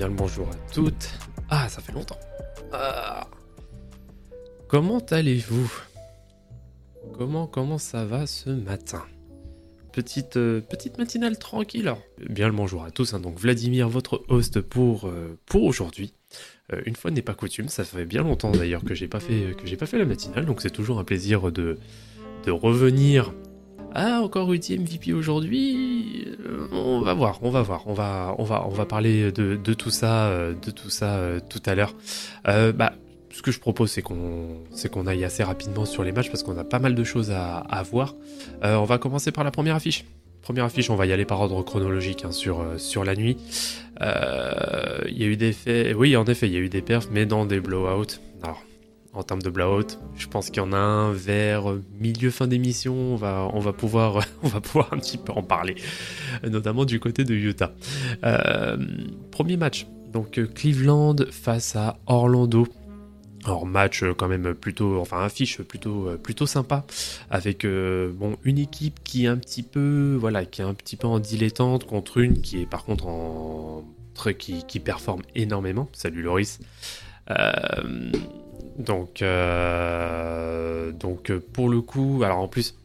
Bien le bonjour à toutes. Ah, ça fait longtemps. Ah. Comment allez-vous? Comment comment ça va ce matin? Petite euh, petite matinale tranquille. Alors, bien le bonjour à tous. hein. donc Vladimir, votre host pour euh, pour aujourd'hui. Euh, une fois n'est pas coutume, ça fait bien longtemps d'ailleurs que j'ai pas fait que j'ai pas fait la matinale, donc c'est toujours un plaisir de de revenir ah, encore UT MVP aujourd'hui. Euh, On va voir, on va voir, on va, on va, parler de, tout ça, euh, de tout ça euh, tout à l'heure. Bah, ce que je propose, c'est qu'on, aille assez rapidement sur les matchs parce qu'on a pas mal de choses à, voir. On va commencer par la première affiche. Première affiche, on va y aller par ordre chronologique hein, sur, la nuit. Il y a eu des faits, oui, en effet, il y a eu des perfs, mais dans des blowouts. Alors, en termes de blowout, je pense qu'il y en a un vers milieu fin d'émission. On va, pouvoir, un petit peu en parler, notamment du côté de Utah. Euh, premier match, donc Cleveland face à Orlando. Alors match quand même plutôt, enfin affiche plutôt plutôt sympa avec euh, bon une équipe qui est un petit peu voilà qui est un petit peu en dilettante contre une qui est par contre en qui, qui performe énormément. Salut Loris. Euh, donc, euh, euh, pour le coup, alors en plus,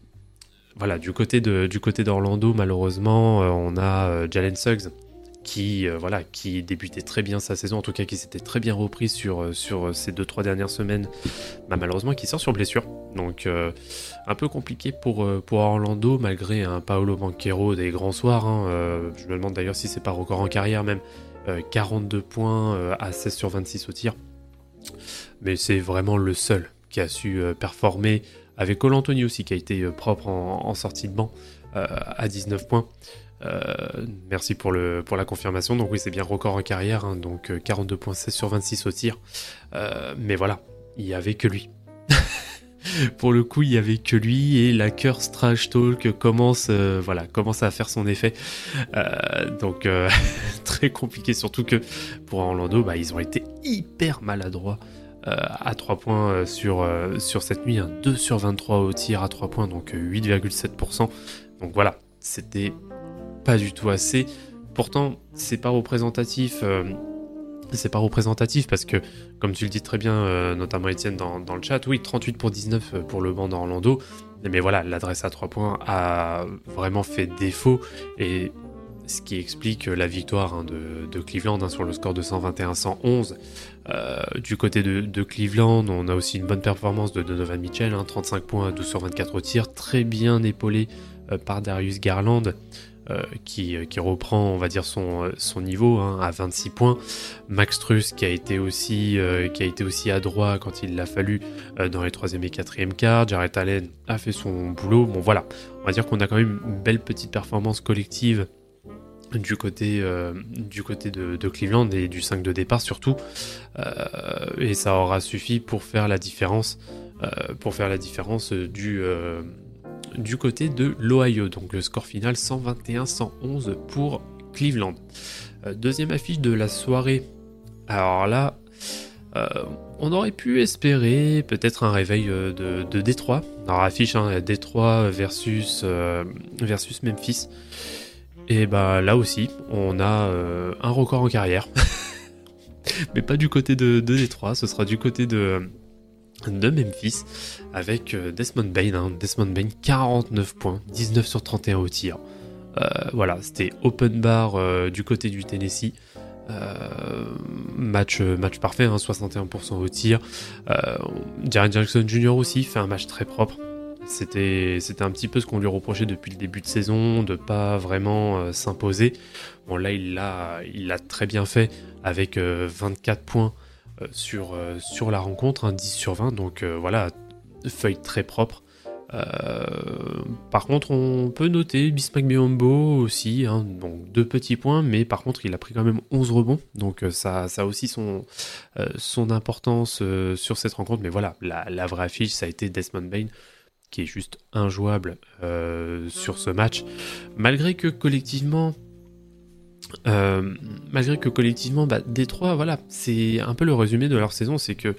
voilà, du côté d'Orlando, malheureusement, euh, on a Jalen Suggs qui voilà qui débutait très bien sa saison, en tout cas qui s'était très bien repris sur ces deux trois dernières semaines, bah, malheureusement qui sort sur blessure. Donc un peu compliqué pour Orlando malgré un Paolo Banquero des grands soirs. hein. Je me demande d'ailleurs si c'est pas record en carrière même. Euh, 42 points à 16 sur 26 au tir mais c'est vraiment le seul qui a su euh, performer avec Cole Anthony aussi qui a été euh, propre en, sortie de banc euh, à 19 points. Merci pour, la confirmation. Donc oui, c'est bien record en carrière, hein, donc euh, 42 points 16 sur 26 au tir. Mais voilà, il y avait que lui. pour le coup, il y avait que lui et la curse trash talk commence, euh, voilà, commence à faire son effet. Euh, donc euh, très compliqué, surtout que pour Orlando, bah, ils ont été hyper maladroits à 3 points sur, sur cette nuit. hein. 2 sur 23 au tir à 3 points, donc euh, 8,7%. Donc voilà, c'était pas du tout assez. Pourtant, c'est pas représentatif. C'est pas représentatif parce que, comme tu le dis très bien, euh, notamment Étienne dans, dans le chat, oui, 38 pour 19 euh, pour le banc d'Orlando. Mais voilà, l'adresse à 3 points a vraiment fait défaut. Et ce qui explique la victoire hein, de, Cleveland hein, sur le score de 121-111. Euh, du côté de, Cleveland, on a aussi une bonne performance de Donovan Mitchell, hein, 35 points, 12 sur 24 au tir, très bien épaulé par Darius Garland, euh, qui, qui reprend, on va dire, son, euh, niveau hein, à 26 points. Max Truss qui a été aussi, euh, qui a été aussi adroit quand il l'a fallu euh, dans les 3e et 4e quarts. Jarrett Allen a fait son boulot. Bon voilà, on va dire qu'on a quand même une belle petite performance collective du côté, euh, du côté de, Cleveland et du 5 de départ surtout. Euh, et ça aura suffi pour faire la différence, euh, pour faire la différence du, euh, du côté de l'Ohio. Donc le score final 121-111 pour Cleveland. Euh, deuxième affiche de la soirée. Alors là, euh, on aurait pu espérer peut-être un réveil euh, de, Détroit. Alors affiche hein, Détroit versus, Memphis. Et bah là aussi, on a un record en carrière. Mais pas du côté de, de Détroit, ce sera du côté de, de Memphis avec euh, Desmond Bain. hein. Desmond Bain, 49 points, 19 sur 31 au tir. Euh, voilà, c'était open bar euh, du côté du Tennessee. Match, match parfait, hein, 61% au tir. Jaren Jackson Jr. aussi fait un match très propre. C'était, c'était un petit peu ce qu'on lui reprochait depuis le début de saison, de pas vraiment s'imposer. Bon là, il l'a, il l'a très bien fait avec euh, 24 points sur, euh, sur la rencontre, hein, 10 sur 20. Donc euh, voilà, feuille très propre. Euh, par contre, on peut noter Bismack Biombo aussi, hein, donc deux petits points, mais par contre, il a pris quand même 11 rebonds, donc euh, ça, ça a aussi son, euh, son importance sur cette rencontre. Mais voilà, la, la, vraie affiche, ça a été Desmond Bain, qui est juste injouable sur ce match, malgré que collectivement, malgré que collectivement, bah, Détroit, voilà, c'est un peu le résumé de leur saison, c'est que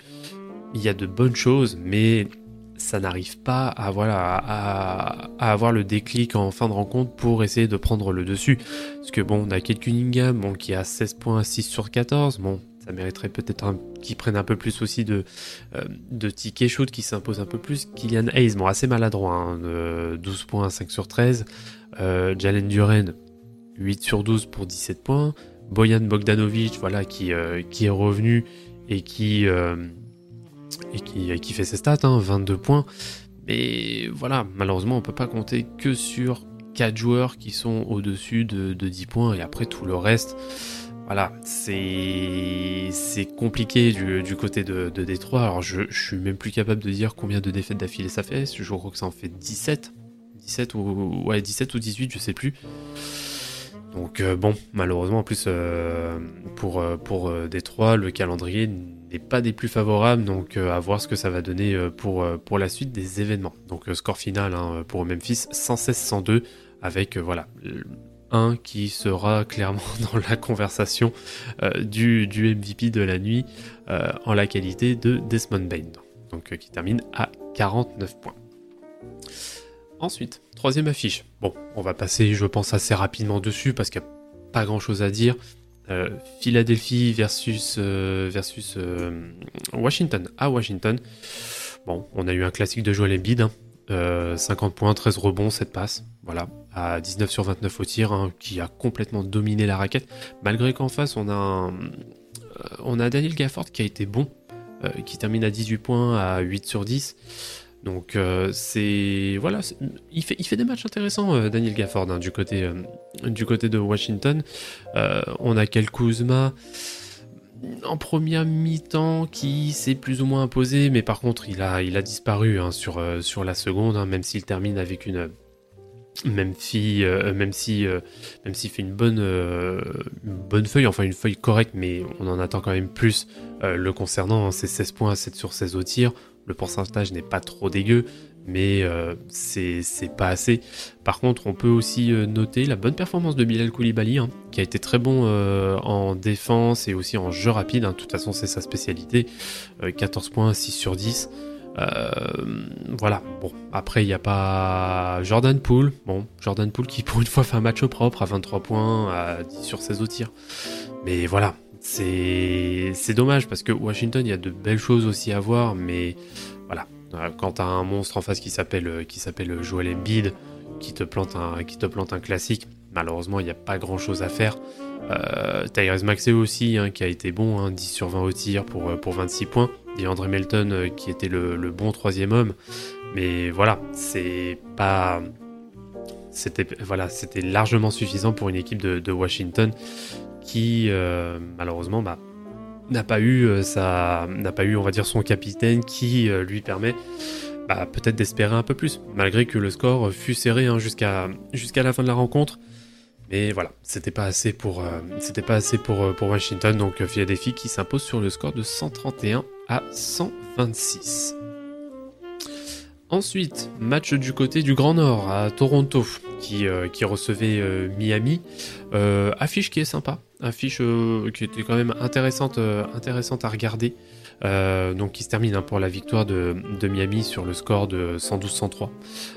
il y a de bonnes choses, mais ça n'arrive pas à, voilà, à, avoir le déclic en fin de rencontre pour essayer de prendre le dessus. Parce que bon, on a Kate Cunningham bon, qui a 16 points 6 sur 14. Bon, ça mériterait peut-être qu'ils prennent un peu plus aussi de, euh, de tickets shoot qui s'impose un peu plus. Kylian Hayes, bon, assez maladroit, 12 hein, points 5 sur 13. Euh, Jalen Duren, 8 sur 12 pour 17 points. Boyan Bogdanovic, voilà, qui, euh, qui est revenu et qui et qui, fait ses stats, 22 hein, points. Mais voilà, malheureusement, on peut pas compter que sur 4 joueurs qui sont au-dessus de, 10 points et après tout le reste. Voilà, c'est compliqué du, côté de, de Détroit. Alors je, je suis même plus capable de dire combien de défaites d'affilée ça fait. Je crois que ça en fait 17. 17 ou, ouais, 17 ou 18, je sais plus. Donc euh, bon, malheureusement en plus euh, pour, euh, pour Détroit, le calendrier n'est pas des plus favorables, donc à voir ce que ça va donner pour, pour la suite des événements. Donc score final hein, pour Memphis 116-102 avec voilà un qui sera clairement dans la conversation du, du, MVP de la nuit en la qualité de Desmond Bain, donc qui termine à 49 points. Ensuite, troisième affiche. Bon, on va passer, je pense, assez rapidement dessus parce qu'il n'y a pas grand chose à dire. Euh, Philadelphie versus, euh, versus euh, Washington à Washington. Bon, on a eu un classique de Joel Embiid. 50 points, 13 rebonds, 7 passes. Voilà, à 19 sur 29 au tir, hein, qui a complètement dominé la raquette. Malgré qu'en face, on a, on a Daniel Gafford qui a été bon, qui termine à 18 points, à 8 sur 10. Donc euh, c'est voilà, il fait, des matchs intéressants euh, Daniel Gafford hein, du côté euh, du côté de Washington. on a Kel Kuzma en première mi-temps qui s'est plus ou moins imposé, mais par contre il a il a disparu hein, sur la seconde, hein, même s'il termine avec une même si même si même s'il fait une bonne bonne feuille, enfin une feuille correcte, mais on en attend quand même plus le concernant. C'est 16 points, 7 sur 16 au tir. Le pourcentage n'est pas trop dégueu, mais euh, c'est pas assez. Par contre, on peut aussi euh, noter la bonne performance de Bilal Koulibaly, hein, qui a été très bon euh, en défense et aussi en jeu rapide. Hein. De toute façon, c'est sa spécialité. 14 points, 6 sur 10. voilà, bon, après il n'y a pas Jordan Poole, bon, Jordan Poole qui pour une fois fait un match propre à 23 points, à 10 sur 16 au tir. Mais voilà, c'est dommage parce que Washington, il y a de belles choses aussi à voir, mais voilà. Euh, quand t'as un monstre en face qui s'appelle euh, qui s'appelle Joel Embiid, qui te plante un qui te plante un classique, malheureusement il n'y a pas grand chose à faire. Euh, Tyrese Maxey aussi, hein, qui a été bon, hein, 10 sur 20 au tir pour, euh, pour 26 points. Et André Melton qui était le, bon troisième homme. Mais voilà, c'est pas c'était largement suffisant pour une équipe de Washington qui euh, malheureusement bah, n'a pas eu euh, n'a pas eu on va dire son capitaine qui euh, lui permet bah, peut-être d'espérer un peu plus malgré que le score fut serré hein, jusqu'à jusqu'à la fin de la rencontre. Mais voilà c'était pas assez pour c'était pas assez pour pour Washington. Donc Philadelphie qui s'impose sur le score de 131 à 126 Ensuite, match du côté du Grand Nord à Toronto qui, qui recevait Miami. affiche qui est sympa affiche euh, qui était quand même intéressante, euh, à regarder. Euh, donc qui se termine hein, pour la victoire de, Miami sur le score de 112-103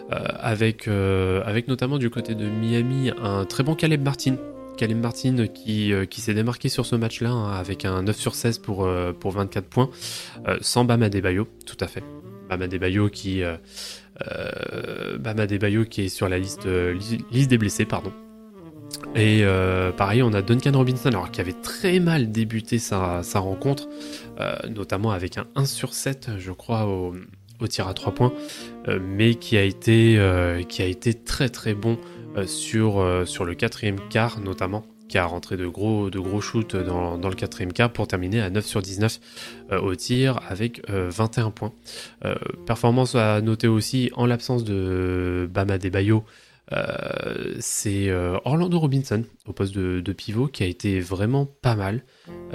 avec, avec notamment du côté de Miami un très bon Caleb Martin Caleb Martin qui, s'est démarqué sur ce match-là hein, avec un 9 sur 16 pour, pour 24 points, sans Bama Debayo, tout à fait. Bama Debayo qui, qui est sur la liste, liste des blessés, pardon. Et euh, pareil, on a Duncan Robinson, alors qui avait très mal débuté sa, rencontre, euh, notamment avec un 1 sur 7, je crois, au, tir à 3 points, euh, mais qui a, été, très très bon sur, sur le quatrième quart, notamment. qui a rentré de gros, shoots dans, dans le quatrième quart pour terminer à 9 sur 19 euh, au tir avec 21 points. performance à noter aussi en l'absence de Bama Debayo. Euh, c'est Orlando Robinson au poste de, pivot qui a été vraiment pas mal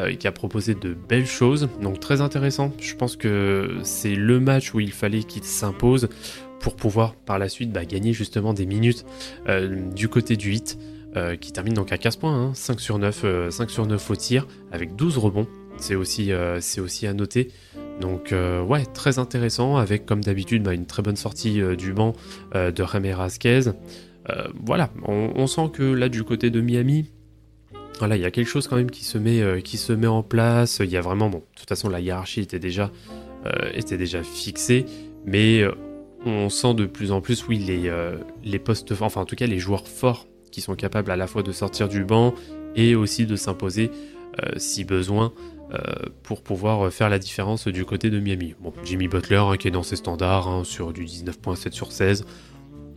et qui a proposé de belles choses, donc très intéressant. Je pense que c'est le match où il fallait qu'il s'impose pour pouvoir par la suite bah, gagner justement des minutes euh, du côté du 8 euh, qui termine donc à 15 points, 5 hein. sur 9, 5 euh, sur 9 au tir avec 12 rebonds. C'est aussi à noter. Donc ouais, très intéressant avec comme d'habitude bah, une très bonne sortie du banc de Ramé Rasquez. voilà, on, sent que là du côté de Miami, voilà, il y a quelque chose quand même qui se met, qui se met en place. Il y a vraiment, bon, de toute façon la hiérarchie était déjà, fixée, mais on sent de plus en plus, oui, les, euh, les postes, enfin en tout cas les joueurs forts qui sont capables à la fois de sortir du banc et aussi de s'imposer euh, si besoin euh, pour pouvoir faire la différence du côté de Miami. Bon, Jimmy Butler hein, qui est dans ses standards hein, sur du 19.7 sur 16,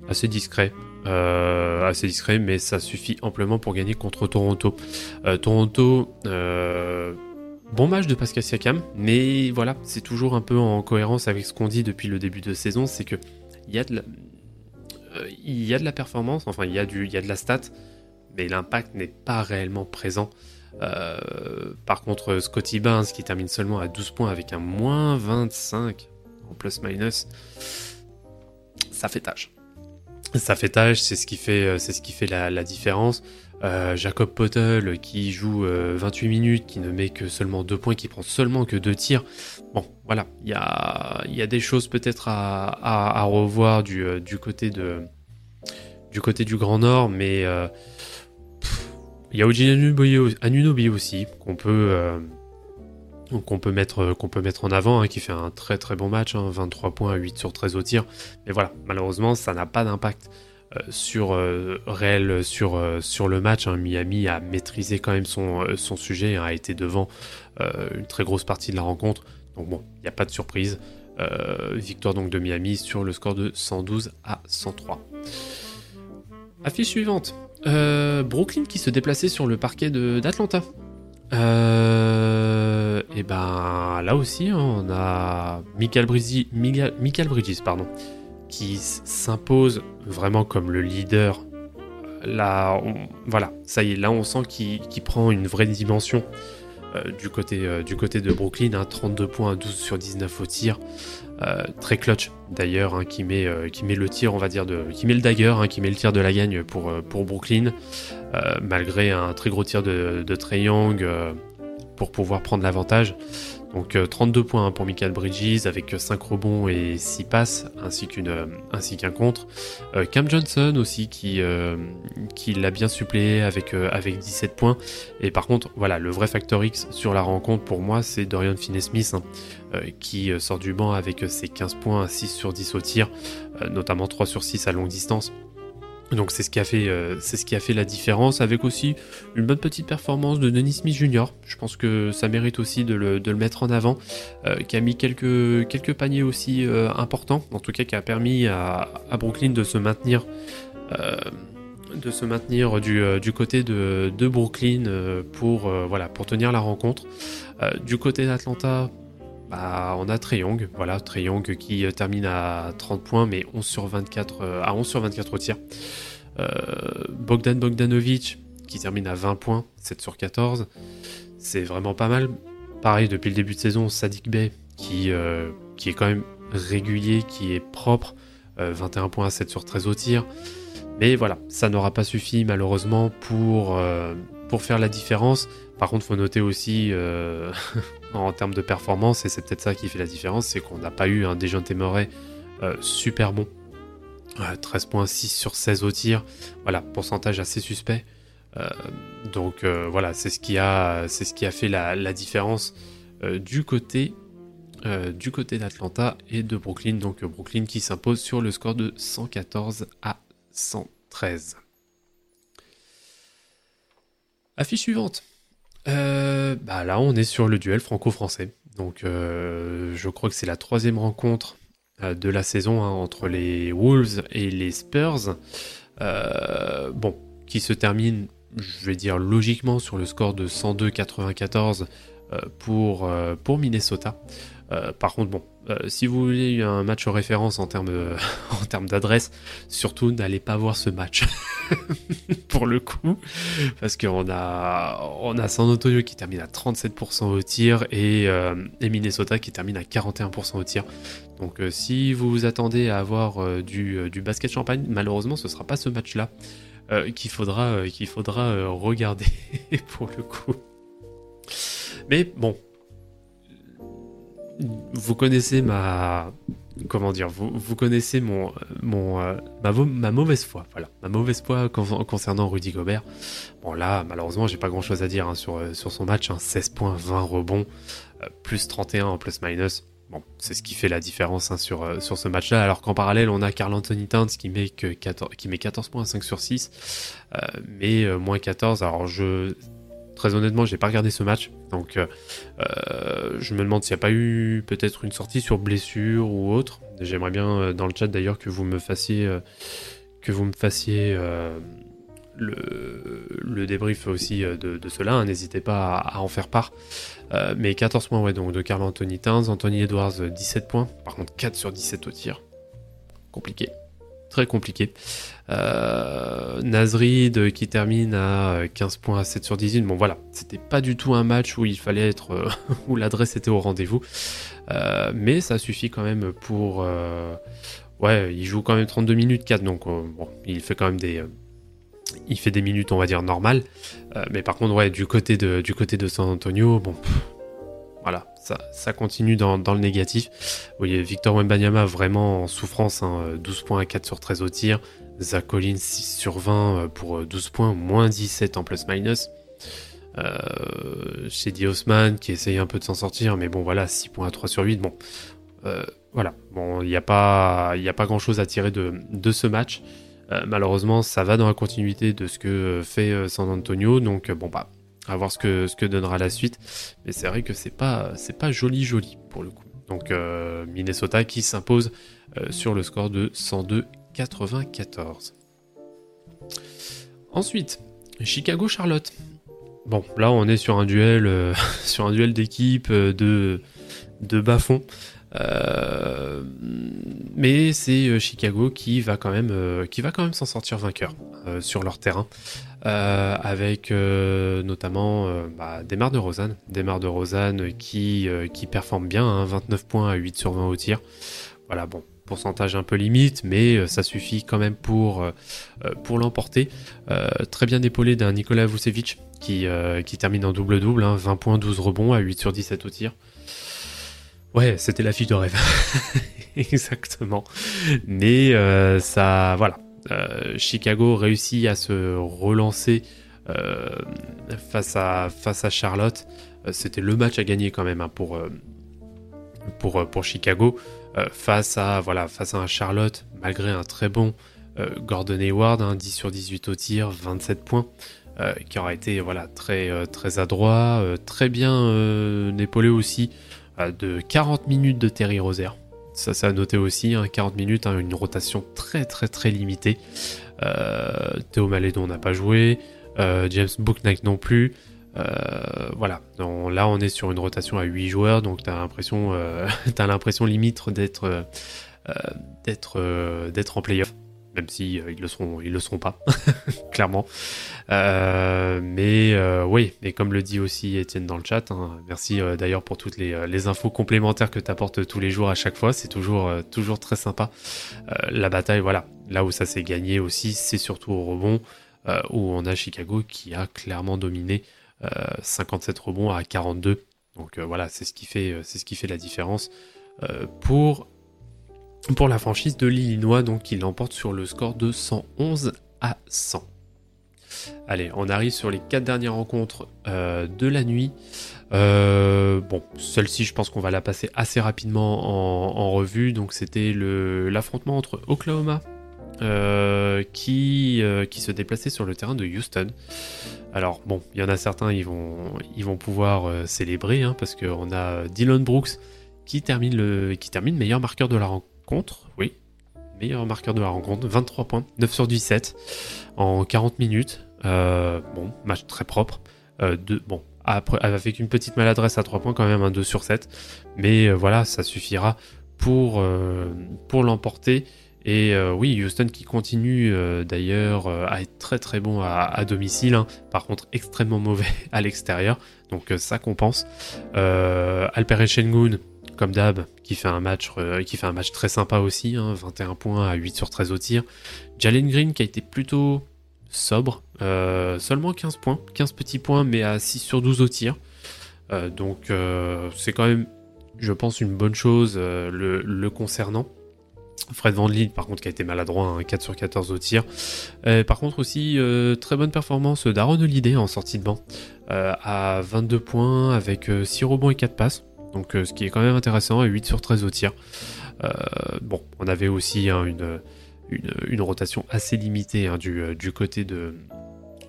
assez discret. assez discret, mais ça suffit amplement pour gagner contre Toronto. Toronto, Bon match de Pascal Siakam, mais voilà, c'est toujours un peu en cohérence avec ce qu'on dit depuis le début de saison, c'est que il y a de la, euh, performance, enfin il y a de la stat, mais l'impact n'est pas réellement présent. Euh, par contre, Scotty Barnes qui termine seulement à 12 points avec un moins 25 en plus-minus, ça fait tâche. Ça fait tâche, c'est ce qui fait, euh, la, différence. Euh, Jacob Pottel qui joue 28 euh, minutes, qui ne met que seulement 2 points, qui prend seulement que 2 tirs. Bon, voilà, il y a, des choses peut-être à, revoir du, côté du côté du Grand Nord, mais il y a Anunobi aussi, qu'on peut, qu'on peut, mettre, qu'on peut mettre en avant, hein, qui fait un très très bon match, 23 hein, points, 8 sur 13 au tir. Mais voilà, malheureusement, ça n'a pas d'impact euh, sur euh, réel sur, euh, sur le match. Hein. Miami a maîtrisé quand même son, son sujet, a été devant une très grosse partie de la rencontre. Donc bon, il n'y a pas de surprise. victoire donc de Miami sur le score de 112 à 103. Affiche suivante. Brooklyn qui se déplaçait sur le parquet d'Atlanta. et ben là aussi, hein, on a Michael, Bridges, pardon, qui s'impose vraiment comme le leader. Là, voilà, ça y est, là on sent qu'il prend une vraie dimension euh, du, côté, euh, du côté de Brooklyn. 32 hein, points, 12 sur 19 au tir. Euh, très clutch d'ailleurs, hein, qui, met, qui met le tir, on va dire, qui met le dagger, hein, qui met le tir de la gagne pour, Brooklyn, malgré un très gros tir de, de Young pour pouvoir prendre l'avantage. Donc 32 euh, points pour Michael Bridges avec 5 rebonds et 6 passes ainsi qu'une euh, ainsi qu'un contre. Euh, Cam Johnson aussi qui qui l'a bien suppléé avec avec 17 points et par contre voilà le vrai facteur X sur la rencontre pour moi c'est Dorian Finney-Smith hein, qui sort du banc avec ses 15 points 6 sur 10 au tir notamment 3 sur 6 à longue distance. Donc c'est ce qui a fait, euh, c'est ce qui a fait la différence, avec aussi une bonne petite performance de Denis Smith Jr. Je pense que ça mérite aussi de le, mettre en avant, euh, qui a mis quelques, quelques paniers aussi euh, importants, en tout cas qui a permis à, Brooklyn de se maintenir, de se maintenir du, du côté de, de Brooklyn pour, voilà, pour tenir la rencontre. du côté d'Atlanta, bah, on a Young, voilà, Young qui euh, termine à 30 points, mais 11 sur 24, euh, à 11 sur 24 au tir. Euh, Bogdan Bogdanovic qui termine à 20 points, 7 sur 14. C'est vraiment pas mal. Pareil, depuis le début de saison, Sadik Bey qui, est quand même régulier, qui est propre, 21 points à 7 sur 13 au tir. Mais voilà, ça n'aura pas suffi malheureusement pour faire la différence. Par contre, il faut noter aussi en termes de performance, et c'est peut-être ça qui fait la différence, c'est qu'on n'a pas eu un Dejounte Murray euh, super bon. 13.6 sur 16 au tir, voilà, pourcentage assez suspect. Euh, donc euh, voilà, c'est ce qui a, c'est ce qui a fait la, différence du côté du côté d'Atlanta et de Brooklyn. Donc Brooklyn qui s'impose sur le score de 114 à 113. Affiche suivante. Euh, bah là, on est sur le duel franco-français. Donc, euh, je crois que c'est la troisième rencontre euh, de la saison hein, entre les Wolves et les Spurs. bon, qui se termine je vais dire logiquement sur le score de 102-94 euh, pour, euh, pour Minnesota. Euh, par contre, bon, si vous voulez un match en référence en termes, en termes d'adresse, surtout n'allez pas voir ce match pour le coup, parce qu'on a, on a San Antonio qui termine à 37% au tir et, et, Minnesota qui termine à 41% au tir. Donc si vous vous attendez à avoir du, du, basket champagne, malheureusement ce sera pas ce match-là qu'il faudra, qu'il faudra regarder pour le coup. Mais bon, vous connaissez ma comment dire vous, connaissez mon mon euh, ma, mauvaise foi voilà. Ma mauvaise foi concernant Rudy Gobert. Bon là malheureusement j'ai pas grand chose à dire hein, sur euh, sur son match 16 hein. points 20 rebonds euh, plus 31 en plus minus. Bon c'est ce qui fait la différence hein, sur sur ce match là alors qu'en parallèle on a Carl Anthony Towns qui met que 14 qui met 14 points 5 sur 6 mais moins 14 alors je Très honnêtement, j'ai pas regardé ce match, donc euh, euh, je me demande s'il n'y a pas eu peut-être une sortie sur blessure ou autre. J'aimerais bien euh, dans le chat d'ailleurs que vous me fassiez que vous me fassiez le, débrief aussi de, cela. Hein. N'hésitez pas à, en faire part. mais 14 points ouais, donc de Carl Anthony Towns, Anthony Edwards 17 points. Par contre 4 sur 17 au tir. Compliqué très compliqué. Euh, Nazrid qui termine à 15 points à 7 sur 18. Bon voilà, c'était pas du tout un match où il fallait être euh, où l'adresse était au rendez-vous. Euh, mais ça suffit quand même pour ouais, il joue quand même 32 minutes 4 donc bon, il fait quand même des il fait des minutes on va dire normales. mais par contre ouais, du côté de du côté de San Antonio, bon voilà, ça, continue dans, le négatif. Vous voyez, Victor Wembanyama vraiment en souffrance, 12 hein, points à 4 sur 13 au tir. Zach Collins 6 sur 20 euh, pour 12 euh, points, moins 17 en plus-minus. Euh, chez qui essaye un peu de s'en sortir, mais bon voilà, 6 points à 3 sur 8. Bon, euh, voilà, bon, il n'y a, pas, pas grand chose à tirer de, de ce match. malheureusement, ça va dans la continuité de ce que fait San Antonio, donc bon bah à voir ce que, ce que donnera la suite. Mais c'est vrai que c'est pas, c'est pas joli joli pour le coup. Donc euh, Minnesota qui s'impose euh, sur le score de 102-94. Ensuite, Chicago-Charlotte. Bon, là on est sur un duel, euh, sur un duel d'équipe de, de bas fond. mais c'est Chicago qui va quand même, qui va quand même s'en sortir vainqueur sur leur terrain. Euh, avec euh, notamment euh, bah, de Rosanne, Desmar de Rosanne qui, qui performe bien, 29 hein, points à 8 sur 20 au tir. Voilà, bon, pourcentage un peu limite, mais ça suffit quand même pour, pour l'emporter. très bien épaulé d'un Nicolas Vucevic qui, qui termine en double-double, 20 hein, points, 12 rebonds à 8 sur 17 au tir. Ouais, c'était la fille de rêve. Exactement. Mais ça, voilà, euh, Chicago réussit à se relancer euh, face, à, Charlotte. Euh, c'était le match à gagner quand même hein, pour, Chicago. face, à, Charlotte, malgré un très bon Gordon Hayward, 10 hein, sur 18 au tir, 27 points. qui aura été voilà, très, très adroit, très bien épaulé aussi de 40 minutes de Terry Roser. Ça, ça a noté aussi, 40 hein, minutes, hein, une rotation très très très limitée. Euh, Théo Malédon n'a pas joué, euh, James Booknight non plus. Euh, voilà, là on est sur une rotation à 8 joueurs, donc tu as l'impression, l'impression limite d'être d'être d'être en playoff même si euh, ils le seront, ils le seront pas, clairement. Euh, mais euh, oui, et comme le dit aussi Étienne dans le chat, hein, merci d'ailleurs pour toutes les, infos complémentaires que tu apportes tous les jours à chaque fois, c'est toujours, toujours très sympa. la bataille, voilà, là où ça s'est gagné aussi, c'est surtout au rebond, où on a Chicago qui a clairement dominé 57 rebonds à 42. Donc voilà, c'est ce qui fait, c'est ce qui fait la différence pour pour la franchise de l'Illinois, donc il l'emporte sur le score de 111 à 100. Allez, on arrive sur les quatre dernières rencontres euh, de la nuit. Euh, bon, celle-ci, je pense qu'on va la passer assez rapidement en, revue. Donc, c'était l'affrontement entre Oklahoma euh, qui, qui se déplaçait sur le terrain de Houston. Alors, bon, il y en a certains, ils vont, ils vont pouvoir célébrer hein, parce qu'on a Dylan Brooks qui termine, le, qui termine meilleur marqueur de la rencontre contre, oui. Meilleur marqueur de la rencontre, 23 points, 9 sur 17 en 40 minutes. Euh, bon, match très propre. Euh, de, bon, après, avec une petite maladresse à 3 points, quand même un 2 sur 7. Mais euh, voilà, ça suffira pour, euh, pour l'emporter. Et oui, Houston qui continue d'ailleurs à être très très bon à, domicile, hein. par contre extrêmement mauvais à l'extérieur, donc ça compense. Alper comme d'hab, qui fait un match euh, qui fait un match très sympa aussi, hein, 21 points à 8 sur 13 au tir. Jalen Green qui a été plutôt sobre, euh, seulement 15 points, 15 petits points, mais à 6 sur 12 au tir. Euh, donc c'est quand même, je pense, une bonne chose le, concernant. Fred Van Vliet, par contre, qui a été maladroit, hein, 4 sur 14 au tir. Par contre, aussi, très bonne performance d'Aaron Holiday en sortie de banc, à 22 points, avec euh, 6 rebonds et 4 passes. Donc, euh, ce qui est quand même intéressant, et 8 sur 13 au tir. Euh, bon, on avait aussi hein, une, rotation assez limitée hein, du, euh, du, côté de,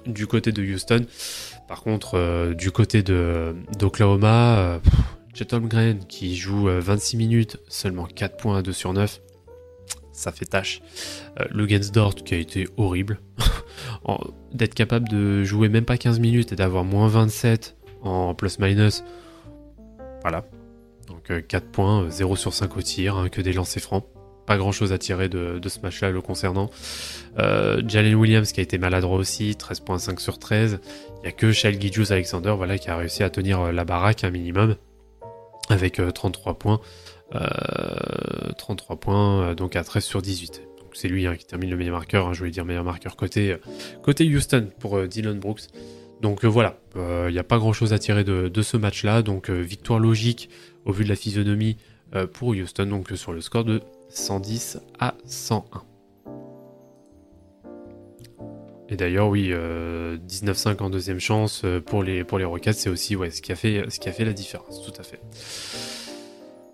Houston. Par contre, du côté d'Oklahoma, Chet Holmgren qui joue euh, 26 minutes, seulement 4 points à 2 sur 9 ça fait tâche. Euh, Lugensdort qui a été horrible. D'être capable de jouer même pas 15 minutes et d'avoir moins 27 en plus-minus. Voilà. Donc euh, 4 points, euh, 0 sur 5 au tir, hein, que des lancers francs. Pas grand chose à tirer de, ce match-là le concernant. Euh, Jalen Williams qui a été maladroit aussi, 13.5 sur 13. Il n'y a que Shell Gijus Alexander voilà, qui a réussi à tenir euh, la baraque un minimum avec euh, 33 points. Euh, 33 points, donc à 13 sur 18. Donc c'est lui hein, qui termine le meilleur marqueur, hein, je voulais dire meilleur marqueur côté, Houston pour Dylan Brooks. Donc euh, voilà, il n'y a pas grand chose à tirer de, ce match-là, donc euh, victoire logique au vu de la physionomie euh, pour Houston, donc euh, sur le score de 110 à 101. Et d'ailleurs, oui, euh, 19-5 en deuxième chance euh, pour les, pour Rockets, c'est aussi ouais, ce, qui a fait, la différence, tout à fait.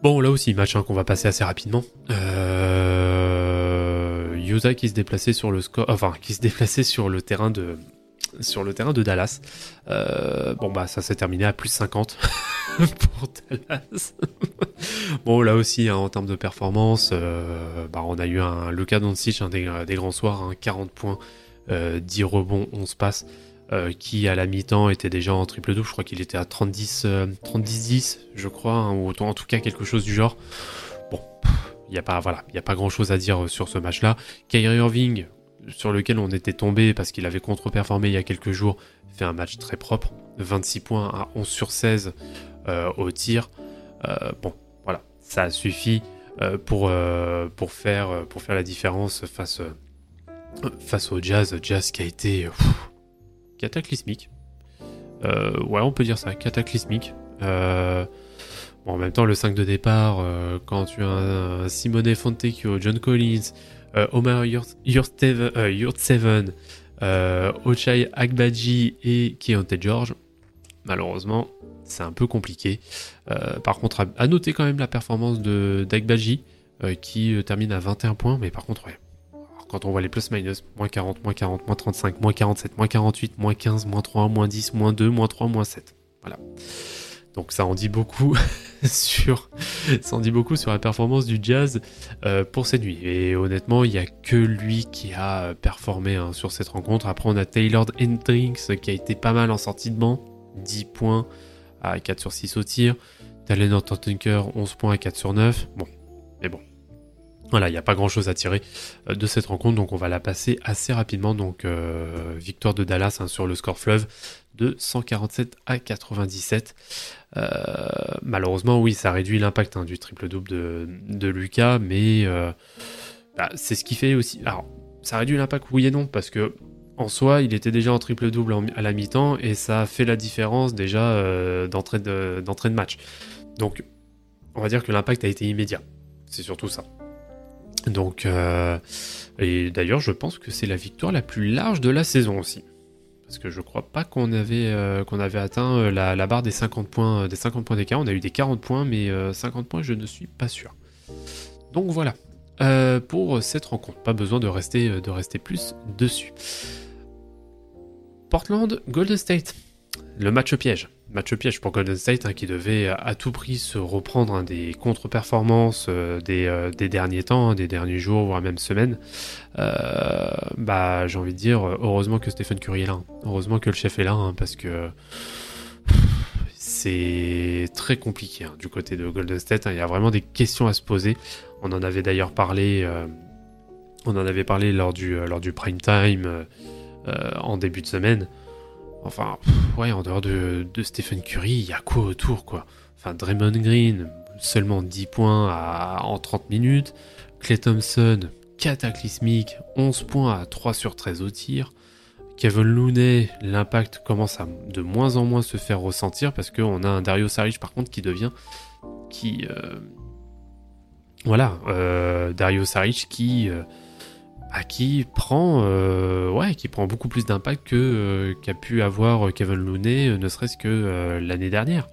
Bon, là aussi, match hein, qu'on va passer assez rapidement. Euh... Qui se déplaçait sur le score, enfin qui se déplaçait sur le terrain de sur le terrain de Dallas. Euh, bon bah ça s'est terminé à plus 50 pour Dallas. bon là aussi hein, en termes de performance, euh, bah, on a eu un Luka Doncic, un des, des grands soirs, hein, 40 points, euh, 10 rebonds, 11 passes. euh, qui à la mi-temps était déjà en triple double, je crois qu'il était à 30-10, euh, 30-10-10, je crois, hein, ou en tout cas quelque chose du genre. Bon, il n'y a pas, voilà, a pas grand-chose à dire euh, sur ce match-là. Kyrie Irving, sur lequel on était tombé parce qu'il avait contre-performé il y a quelques jours, fait un match très propre, 26 points à 11 sur 16 euh, au tir. Euh, bon, voilà, ça suffit euh, pour, pour, faire, pour faire la différence face, face au Jazz. Jazz qui a été cataclysmique. Ouais, on peut dire ça, cataclysmique. Bon, en même temps, le 5 de départ, quand tu as un, Simone Fontecchio, John Collins, Omar Yurtseven, euh, Yurtseven, euh, Ochai Agbaji et Keontae George, malheureusement, c'est un peu compliqué. Euh, par contre, à, noter quand même la performance d'Agbaji, euh, qui euh, termine à 21 points, mais par contre, quand on voit les plus-minus, moins 40, moins 40, moins 35, moins 47, moins 48, moins 15, moins 3, moins 10, moins 2, moins 3, moins 7. Voilà. Donc ça en dit beaucoup sur, la performance du Jazz euh, pour cette nuit. Et honnêtement, il n'y a que lui qui a performé hein, sur cette rencontre. Après, on a Taylor Hendricks qui a été pas mal en sortie de banc, 10 points à 4 sur 6 au tir. Talon Tunker, 11 points à 4 sur 9. Bon, mais bon. Voilà, il n'y a pas grand chose à tirer euh, de cette rencontre, donc on va la passer assez rapidement. Donc, euh, victoire de Dallas hein, sur le score fleuve de 147 à 97. Euh, malheureusement, oui, ça réduit l'impact hein, du triple-double de, de Lucas, mais euh, bah, c'est ce qui fait aussi. Alors, ça réduit l'impact, oui et non, parce que en soi, il était déjà en triple-double à la mi-temps et ça a fait la différence déjà euh, d'entrée de, de match. Donc, on va dire que l'impact a été immédiat. C'est surtout ça. Donc, et d'ailleurs, je pense que c'est la victoire la plus large de la saison aussi. Parce que je crois pas qu'on avait, euh, atteint euh, la, barre des 50 points, euh, des 50 points d'écart. On a eu des 40 points, mais euh, 50 points, je ne suis pas sûr. Donc voilà. Pour cette rencontre, pas besoin de rester, de rester plus dessus. Portland, Golden State. Le match piège. Match piège pour Golden State hein, qui devait à tout prix se reprendre hein, des contre-performances euh, des, euh, des, derniers temps, hein, des derniers jours, voire même semaines. Euh, bah, j'ai envie de dire, heureusement que Stephen Curry est là. Heureusement que le chef est là, parce que c'est très compliqué du côté de Golden State. Il y a vraiment des questions à se poser. On en avait d'ailleurs parlé, parlé lors du prime time en début de semaine. Enfin, ouais, en dehors de, Stephen Curry, il y a quoi autour, quoi? Enfin, Draymond Green, seulement 10 points en 30 minutes. Clay Thompson, cataclysmique, 11 points à 3 sur 13 au tir. Kevin Looney, l'impact commence à de moins en moins se faire ressentir parce qu'on a un Dario Saric par contre qui devient. qui. Euh, voilà, euh, Dario Saric qui. Euh, qui prend, euh, ouais, qui prend beaucoup plus d'impact que euh, qu'a pu avoir Kevin Looney, euh, ne serait-ce que l'année dernière.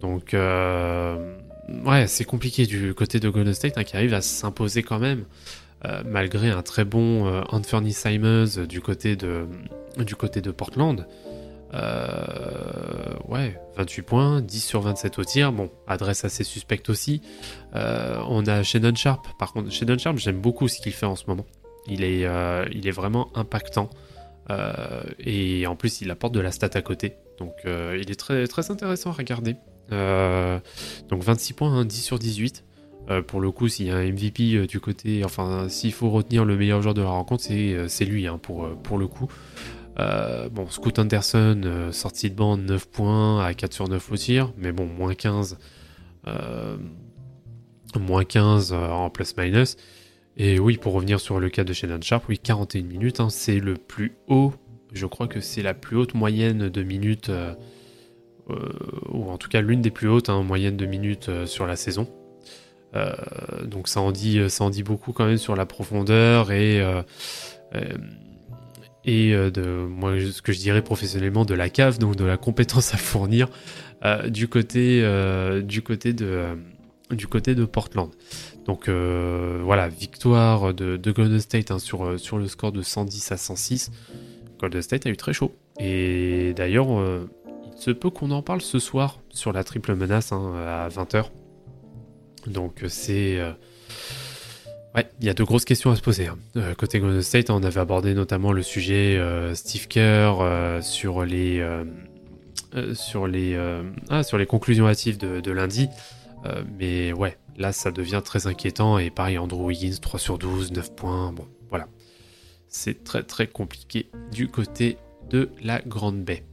Donc, ouais, c'est compliqué du côté de Golden State hein, qui arrive à s'imposer quand même, malgré un très bon Anthony Simons du côté de, du côté de Portland. ouais, 28 points, 10 sur 27 au tir. Bon, adresse assez suspecte aussi. on a Shannon Sharp. Par contre, Shannon Sharp, j'aime beaucoup ce qu'il fait en ce moment. Il est, euh, il est vraiment impactant. Euh, et en plus, il apporte de la stat à côté. Donc, euh, il est très, intéressant à regarder. donc, 26 points, 10 hein, sur 18. pour le coup, s'il y a un MVP du côté, enfin, s'il faut retenir le meilleur joueur de la rencontre, c'est lui hein, pour, le coup. bon, Scoot Anderson, sortie de bande, 9 points à 4 sur 9 au tir, mais bon, moins 15, moins 15 en plus-minus. Et oui, pour revenir sur le cas de Shannon Sharp, oui, 41 minutes, hein, c'est le plus haut, je crois que c'est la plus haute moyenne de minutes, euh, euh, ou en tout cas l'une des plus hautes hein, moyennes de minutes euh, sur la saison. donc ça en, dit, ça en dit beaucoup quand même sur la profondeur et, et de moi, ce que je dirais professionnellement de la cave, donc de la compétence à fournir du, côté, du, côté de, du côté de Portland. Donc euh, voilà, victoire de, Golden State hein, sur, euh, sur le score de 110 à 106. Golden State a eu très chaud. Et d'ailleurs, euh, il se peut qu'on en parle ce soir sur la triple menace hein, à 20h. Donc c'est... Ouais, il y a de grosses questions à se poser. Hein. côté Golden State, on avait abordé notamment le sujet Steve Kerr sur les... sur les, ah, sur les conclusions hâtives de, de lundi. mais ouais, Là, ça devient très inquiétant. Et pareil, Andrew Wiggins, 3 sur 12, 9 points. Bon, voilà. C'est très très compliqué du côté de la Grande Baie.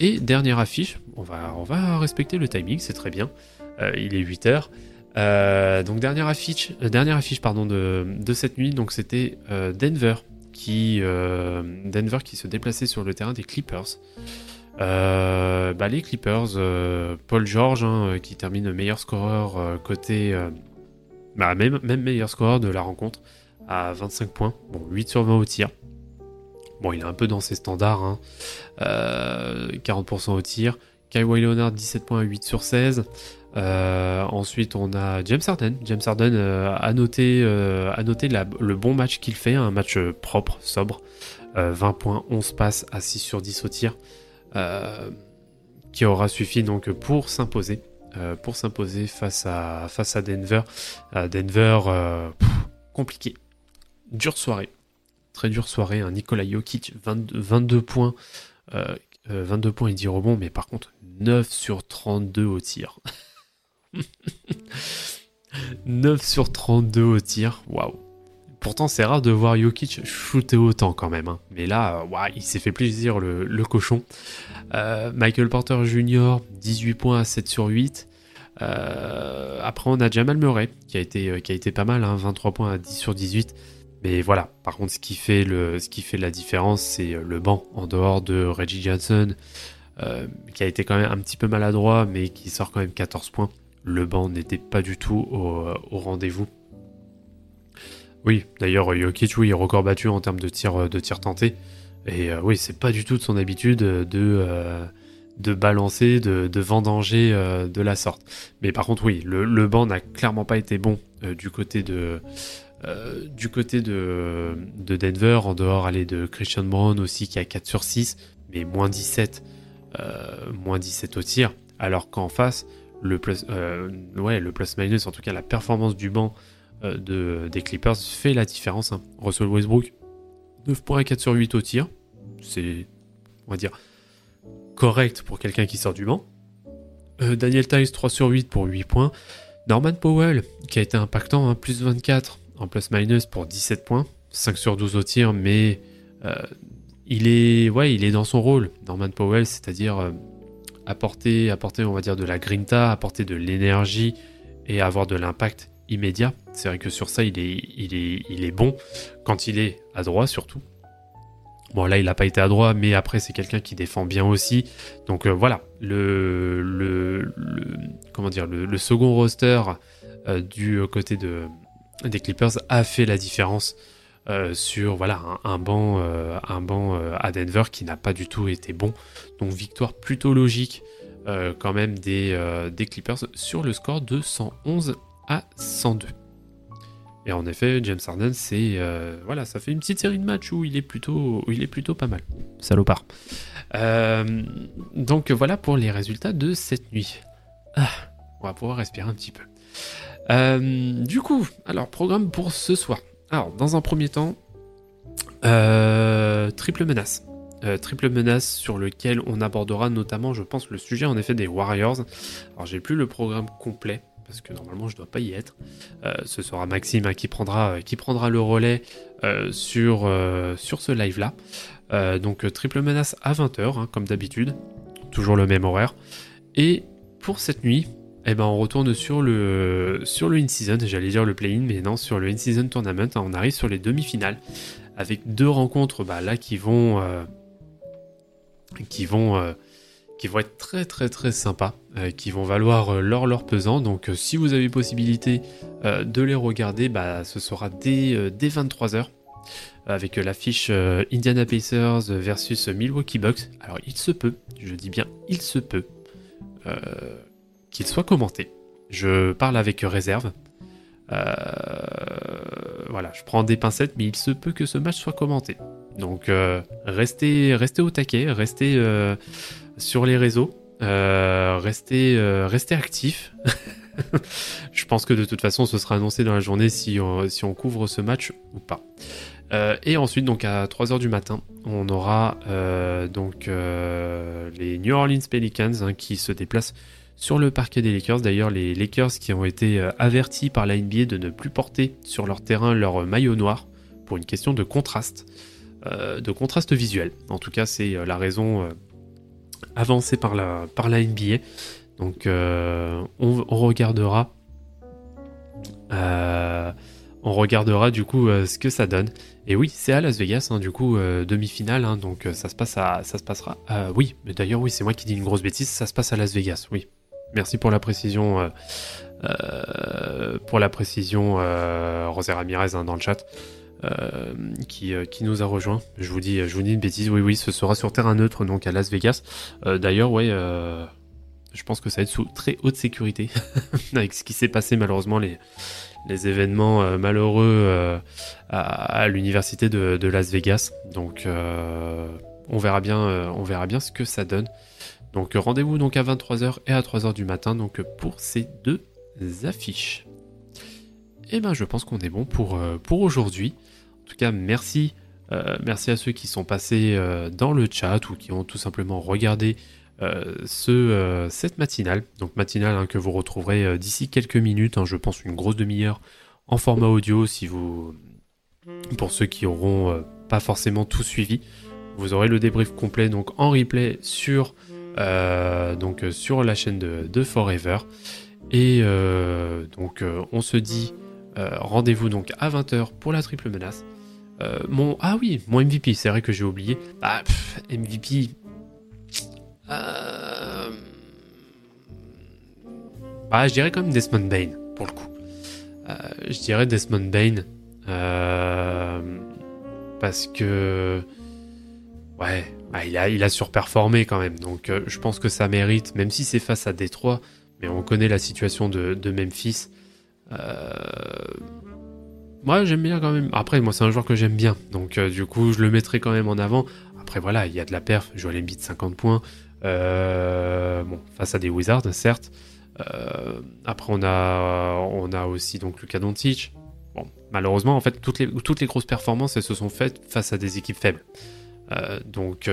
Et dernière affiche, on va, respecter le timing, c'est très bien. Euh, il est 8 heures. Euh, donc dernière affiche, euh, dernière affiche pardon, de, cette nuit, donc c'était qui, Denver qui se déplaçait sur le terrain des Clippers. Euh, bah, les Clippers, euh, Paul George hein, euh, qui termine meilleur scoreur côté. Bah, même, meilleur scoreur de la rencontre à 25 points. Bon, 8 sur 20 au tir. Bon, il est un peu dans ses standards. Hein. 40% au tir. Kawhi Leonard, 17 points, 8 sur 16. ensuite, on a James Harden. James Harden a noté, a noté le bon match qu'il fait, un match propre, sobre. 20 points, 11 passes à 6 sur 10 au tir. Euh, qui aura suffi donc pour s'imposer. Euh, pour s'imposer face à, face à Denver. Denver, euh, compliqué. Dure soirée. Très dure soirée. Un Nikola Jokic, 22, points. 22 points et 10 rebonds, mais par contre 9 sur 32 au tir. 9 sur 32 au tir, waouh. Pourtant, c'est rare de voir Jokic shooter autant quand même. Hein. Mais là, euh, il s'est fait plaisir le, cochon. Euh, Michael Porter Jr., 18 points à 7 sur 8. Euh, après, on a Jamal Murray, qui a été, pas mal, 23 hein, points à 10 sur 18. Mais voilà, par contre, ce qui fait, le, ce qui fait la différence, c'est le banc en dehors de Reggie Johnson, qui a été quand même un petit peu maladroit, mais qui sort quand même 14 points. Le banc n'était pas du tout au rendez-vous. Oui, d'ailleurs, Jokic, oui, record battu en termes de tir, euh, de tir tenté. Et euh, oui, c'est pas du tout de son habitude de, euh, de balancer, de, vendanger de la sorte. Mais par contre, oui, le, banc n'a clairement pas été bon du côté de. du côté de, de, Denver, en dehors aller de Christian Brown aussi qui a 4 sur 6, mais moins 17 euh, moins 17 au tir, alors qu'en face, le plus, ouais, le plus-minus, en tout cas la performance du banc de, des Clippers fait la différence. Hein. Russell Westbrook, 9.4 sur 8 au tir, c'est, on va dire, correct pour quelqu'un qui sort du banc. Euh, Daniel Tice, 3 sur 8 pour 8 points. Norman Powell, qui a été impactant, hein, plus 24 en plus-minus pour 17 points. 5 sur 12 au tir, mais euh, il, est, dans son rôle, Norman Powell, c'est-à-dire euh, apporter, de la grinta, apporter de l'énergie et avoir de l'impact immédiat. C'est vrai que sur ça, il est, il, est, il est bon quand il est à droit, surtout. Bon, là, il n'a pas été à droit, mais après, c'est quelqu'un qui défend bien aussi. Donc euh, voilà, le, le, comment dire, le, second roster euh, du côté de, des Clippers a fait la différence euh, sur voilà un, banc, un banc à Denver qui n'a pas du tout été bon. Donc victoire plutôt logique quand même des, des Clippers sur le score de 111 à 102. Et en effet, James Harden, c'est euh, voilà, ça fait une petite série de matchs où il est plutôt, où il est plutôt pas mal. Salopard. Euh, donc voilà pour les résultats de cette nuit. Ah, on va pouvoir respirer un petit peu. Euh, du coup, alors programme pour ce soir. Alors, dans un premier temps, triple menace. Euh, triple menace sur lequel on abordera notamment, je pense, le sujet en effet des Warriors. Alors, j'ai plus le programme complet parce que normalement je dois pas y être. Euh, ce sera Maxime hein, qui prendra euh, qui prendra le relais euh, sur sur ce live là. donc triple menace à 20h comme d'habitude, toujours le même horaire. Et pour cette nuit, eh ben on retourne sur le sur le in-season, j'allais dire le play-in, mais non, sur le in-season tournament. hein, on arrive sur les demi-finales avec deux rencontres bah, là qui vont qui vont qui vont être très très très sympas, euh, qui vont valoir euh, leur pesant. Donc euh, si vous avez possibilité euh, de les regarder, bah, ce sera dès, dès 23h avec l'affiche Indiana Pacers versus Milwaukee Bucks. Alors il se peut, je dis bien il se peut, qu'il soit commenté. Je parle avec réserve. Voilà, je prends des pincettes, mais il se peut que ce match soit commenté. Donc euh, restez, restez au taquet, restez euh, sur les réseaux, euh, restez, restez actifs. je pense que de toute façon, ce sera annoncé dans la journée si on, couvre ce match ou pas. Et ensuite, donc à 3h du matin, on aura donc les New Orleans Pelicans hein, qui se déplacent sur le parquet des Lakers. D'ailleurs, les Lakers qui ont été avertis par la NBA de ne plus porter sur leur terrain leur maillot noir pour une question de contraste, de contraste visuel. En tout cas, c'est euh, la raison euh, avancée par la, NBA. Donc, euh, on, regardera. euh, on regardera du coup euh, ce que ça donne. Et oui, c'est à Las Vegas, hein, du coup, euh, demi-finale, hein, donc euh, ça se passe à, ça se passera. euh, oui, mais d'ailleurs, oui, c'est moi qui dis une grosse bêtise, ça se passe à Las Vegas, oui. Merci pour la précision, euh, euh, pour la précision, euh, Rosé Ramirez hein, dans le chat, euh, qui, euh, qui nous a rejoint. Je vous dis, je vous dis une bêtise, oui, oui, ce sera sur terrain neutre, donc à Las Vegas. Euh, d'ailleurs, ouais, je pense que ça va être sous très haute sécurité, avec ce qui s'est passé malheureusement les événements malheureux à, l'université de, Las Vegas. Donc on verra bien, on verra bien ce que ça donne. Donc rendez-vous donc à 23h et à 3h du matin donc pour ces deux affiches. Et ben je pense qu'on est bon pour, pour aujourd'hui. En tout cas merci euh, merci à ceux qui sont passés euh, dans le chat ou qui ont tout simplement regardé euh, ce, cette matinale. Donc matinale hein, que vous retrouverez d'ici quelques minutes, hein, je pense une grosse demi-heure en format audio si vous pour ceux qui auront euh, pas forcément tout suivi. Vous aurez le débrief complet donc en replay sur donc sur la chaîne de, de Forever. Et donc on se dit rendez-vous donc à 20h pour la triple menace. Euh, mon ah oui, mon MVP, c'est vrai que j'ai oublié. Ah MVP. Euh... Ah, je dirais quand même Desmond Bain pour le coup. Euh, je dirais Desmond Bain parce que ouais, ah, il a surperformé quand même. Donc je pense que ça mérite, même si c'est face à Détroit, mais on connaît la situation de, de Memphis. Moi j'aime bien quand même. Après moi c'est un joueur que j'aime bien, donc euh, du coup je le mettrai quand même en avant. Après voilà, il y a de la perf. Joel Embiid 50 points, Euh, bon, face à des Wizards, certes. Euh, après, on a, on a aussi donc Luka Doncic. Bon, malheureusement, en fait, toutes les, toutes les grosses performances, elles se sont faites face à des équipes faibles. Donc,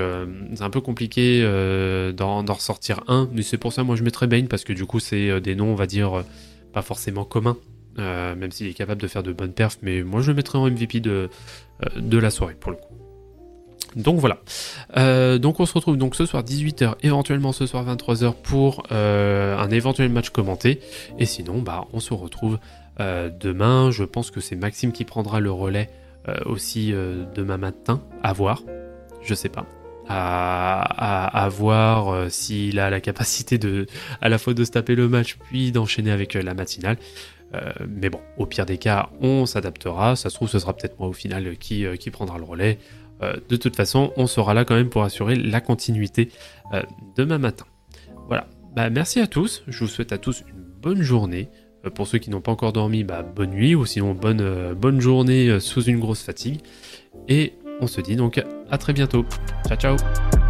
c'est un peu compliqué d'en ressortir un. Mais c'est pour ça, moi, je mettrais Bane parce que du coup, c'est des noms, on va dire, pas forcément communs. Euh, même s'il est capable de faire de bonnes perfs. Mais moi, je le mettrais en MVP de, euh, de la soirée pour le coup. Donc voilà. Euh, donc on se retrouve donc ce soir 18h, éventuellement ce soir 23h pour un éventuel match commenté. Et sinon, bah, on se retrouve demain. Je pense que c'est Maxime qui prendra le relais aussi demain matin. À voir. Je sais pas. À, à, voir s'il a la capacité de à la fois de se taper le match puis d'enchaîner avec la matinale. Euh, mais bon, au pire des cas, on s'adaptera. Ça se trouve, ce sera peut-être moi au final qui, euh, prendra le relais. Euh, de toute façon, on sera là quand même pour assurer la continuité demain matin. Voilà. Bah, merci à tous. Je vous souhaite à tous une bonne journée. Pour ceux qui n'ont pas encore dormi, bah, bonne nuit ou sinon bonne, bonne journée sous une grosse fatigue. Et on se dit donc à très bientôt. Ciao ciao